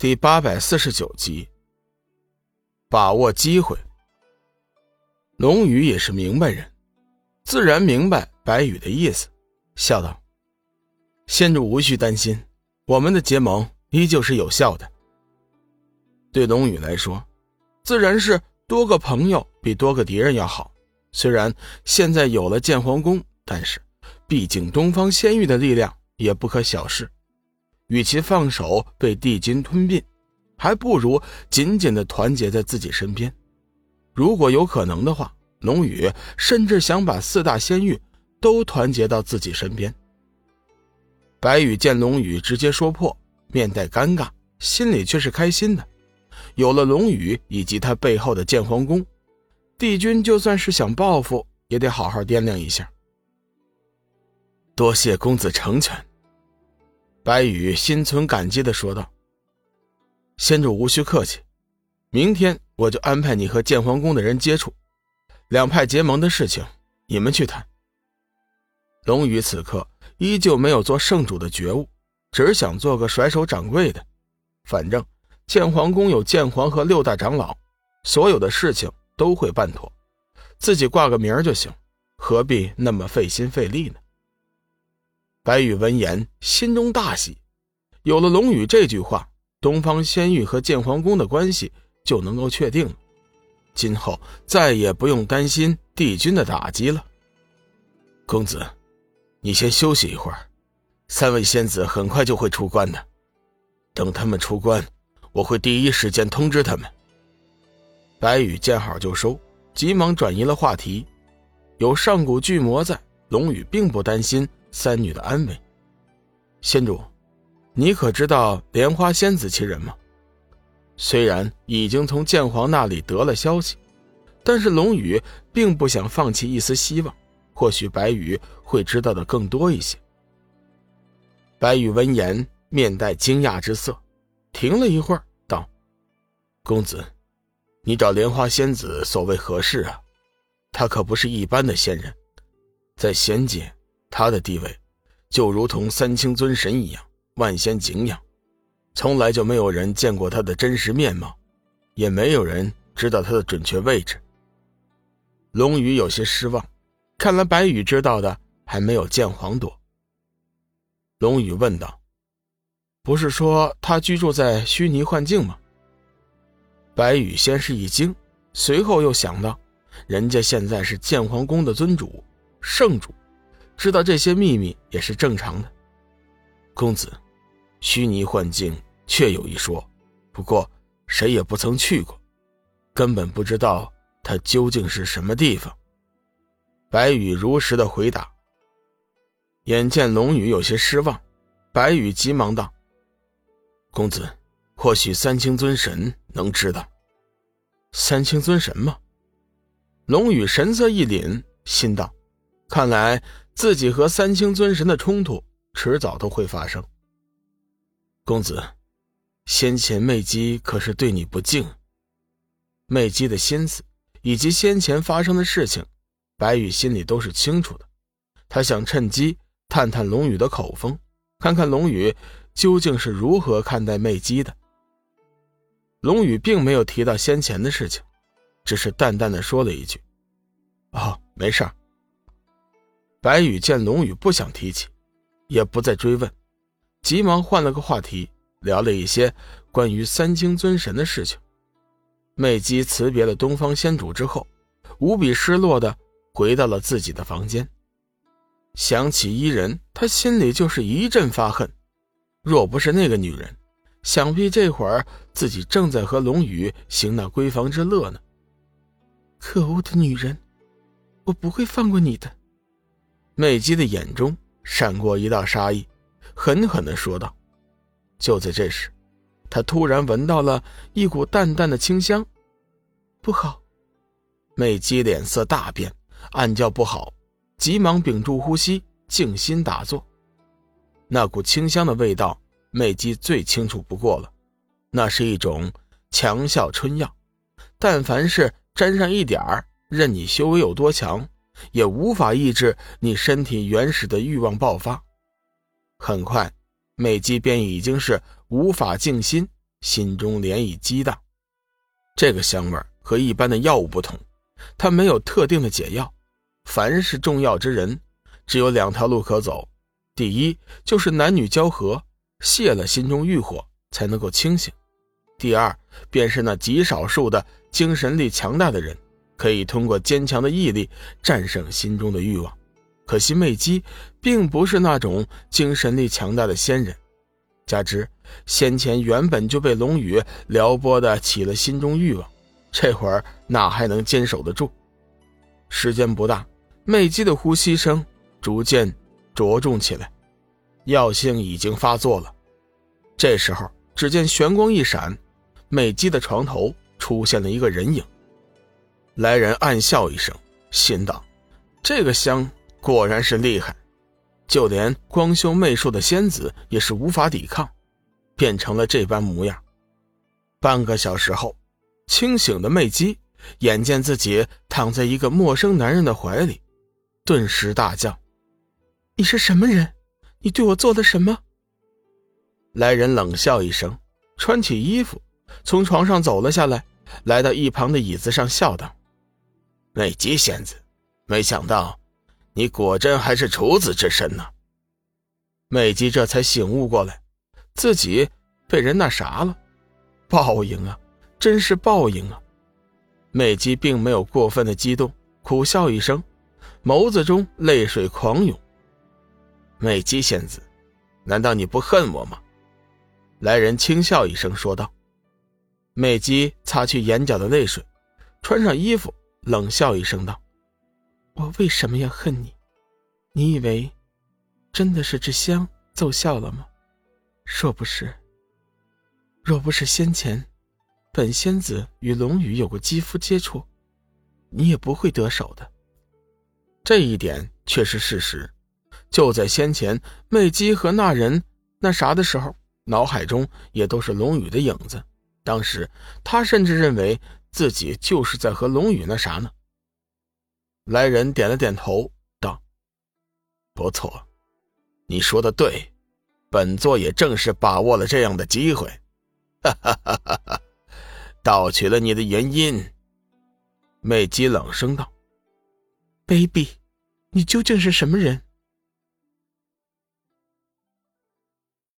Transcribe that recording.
第八百四十九集，把握机会。龙宇也是明白人，自然明白白羽的意思，笑道：“仙主无需担心，我们的结盟依旧是有效的。对龙宇来说，自然是多个朋友比多个敌人要好。虽然现在有了建皇宫，但是毕竟东方仙域的力量也不可小视。”与其放手被帝君吞并，还不如紧紧的团结在自己身边。如果有可能的话，龙宇甚至想把四大仙域都团结到自己身边。白羽见龙宇直接说破，面带尴尬，心里却是开心的。有了龙宇以及他背后的剑皇宫，帝君就算是想报复，也得好好掂量一下。多谢公子成全。白羽心存感激的说道：“先主无需客气，明天我就安排你和剑皇宫的人接触，两派结盟的事情你们去谈。”龙宇此刻依旧没有做圣主的觉悟，只想做个甩手掌柜的。反正剑皇宫有剑皇和六大长老，所有的事情都会办妥，自己挂个名就行，何必那么费心费力呢？白羽闻言，心中大喜。有了龙宇这句话，东方仙域和剑皇宫的关系就能够确定了。今后再也不用担心帝君的打击了。公子，你先休息一会儿，三位仙子很快就会出关的。等他们出关，我会第一时间通知他们。白羽见好就收，急忙转移了话题。有上古巨魔在，龙宇并不担心。三女的安危，仙主，你可知道莲花仙子其人吗？虽然已经从剑皇那里得了消息，但是龙宇并不想放弃一丝希望，或许白羽会知道的更多一些。白羽闻言，面带惊讶之色，停了一会儿，道：“公子，你找莲花仙子所谓何事啊？她可不是一般的仙人，在仙界。”他的地位，就如同三清尊神一样，万仙敬仰。从来就没有人见过他的真实面貌，也没有人知道他的准确位置。龙宇有些失望，看来白羽知道的还没有剑皇多。龙宇问道：“不是说他居住在虚拟幻境吗？”白羽先是一惊，随后又想到，人家现在是剑皇宫的尊主、圣主。知道这些秘密也是正常的，公子，虚拟幻境确有一说，不过谁也不曾去过，根本不知道它究竟是什么地方。白羽如实的回答。眼见龙宇有些失望，白羽急忙道：“公子，或许三清尊神能知道。”三清尊神吗？龙宇神色一凛，心道：“看来。”自己和三清尊神的冲突，迟早都会发生。公子，先前媚姬可是对你不敬？媚姬的心思以及先前发生的事情，白羽心里都是清楚的。他想趁机探探龙宇的口风，看看龙宇究竟是如何看待媚姬的。龙宇并没有提到先前的事情，只是淡淡的说了一句：“哦，没事儿。”白羽见龙宇不想提起，也不再追问，急忙换了个话题，聊了一些关于三清尊神的事情。媚姬辞别了东方仙主之后，无比失落的回到了自己的房间。想起伊人，他心里就是一阵发恨。若不是那个女人，想必这会儿自己正在和龙宇行那闺房之乐呢。可恶的女人，我不会放过你的。媚姬的眼中闪过一道杀意，狠狠地说道。就在这时，她突然闻到了一股淡淡的清香，不好！媚姬脸色大变，暗叫不好，急忙屏住呼吸，静心打坐。那股清香的味道，媚姬最清楚不过了，那是一种强效春药，但凡是沾上一点儿，任你修为有多强。也无法抑制你身体原始的欲望爆发。很快，美姬便已经是无法静心，心中涟漪激荡。这个香味和一般的药物不同，它没有特定的解药。凡是中药之人，只有两条路可走：第一，就是男女交合，泄了心中欲火，才能够清醒；第二，便是那极少数的精神力强大的人，可以通过坚强的毅力战胜心中的欲望。可惜媚姬并不是那种精神力强大的仙人。加之先前原本就被龙宇撩拨的起了心中欲望，这会儿哪还能坚守得住？时间不大，媚姬的呼吸声逐渐着重起来，药性已经发作了。这时候，只见玄光一闪，媚姬的床头出现了一个人影。来人暗笑一声，心道：“这个香果然是厉害。”就连光修媚术的仙子也是无法抵抗，变成了这般模样。半个小时后，清醒的媚姬眼见自己躺在一个陌生男人的怀里，顿时大叫：“你是什么人？你对我做了什么？”来人冷笑一声，穿起衣服，从床上走了下来，来到一旁的椅子上，笑道：“美姬仙子，没想到。”你果真还是处子之身呢。美姬这才醒悟过来，自己被人那啥了，报应啊，真是报应啊！美姬并没有过分的激动，苦笑一声，眸子中泪水狂涌。美姬仙子，难道你不恨我吗？来人轻笑一声说道。美姬擦去眼角的泪水，穿上衣服，冷笑一声道。我为什么要恨你？你以为真的是这香奏效了吗？若不是，若不是先前本仙子与龙宇有过肌肤接触，你也不会得手的。这一点却是事实。就在先前媚姬和那人那啥的时候，脑海中也都是龙宇的影子。当时他甚至认为自己就是在和龙宇那啥呢。来人点了点头，道：“不错，你说的对，本座也正是把握了这样的机会，哈哈哈哈哈，盗取了你的原因。”美姬冷声道：“卑鄙，你究竟是什么人？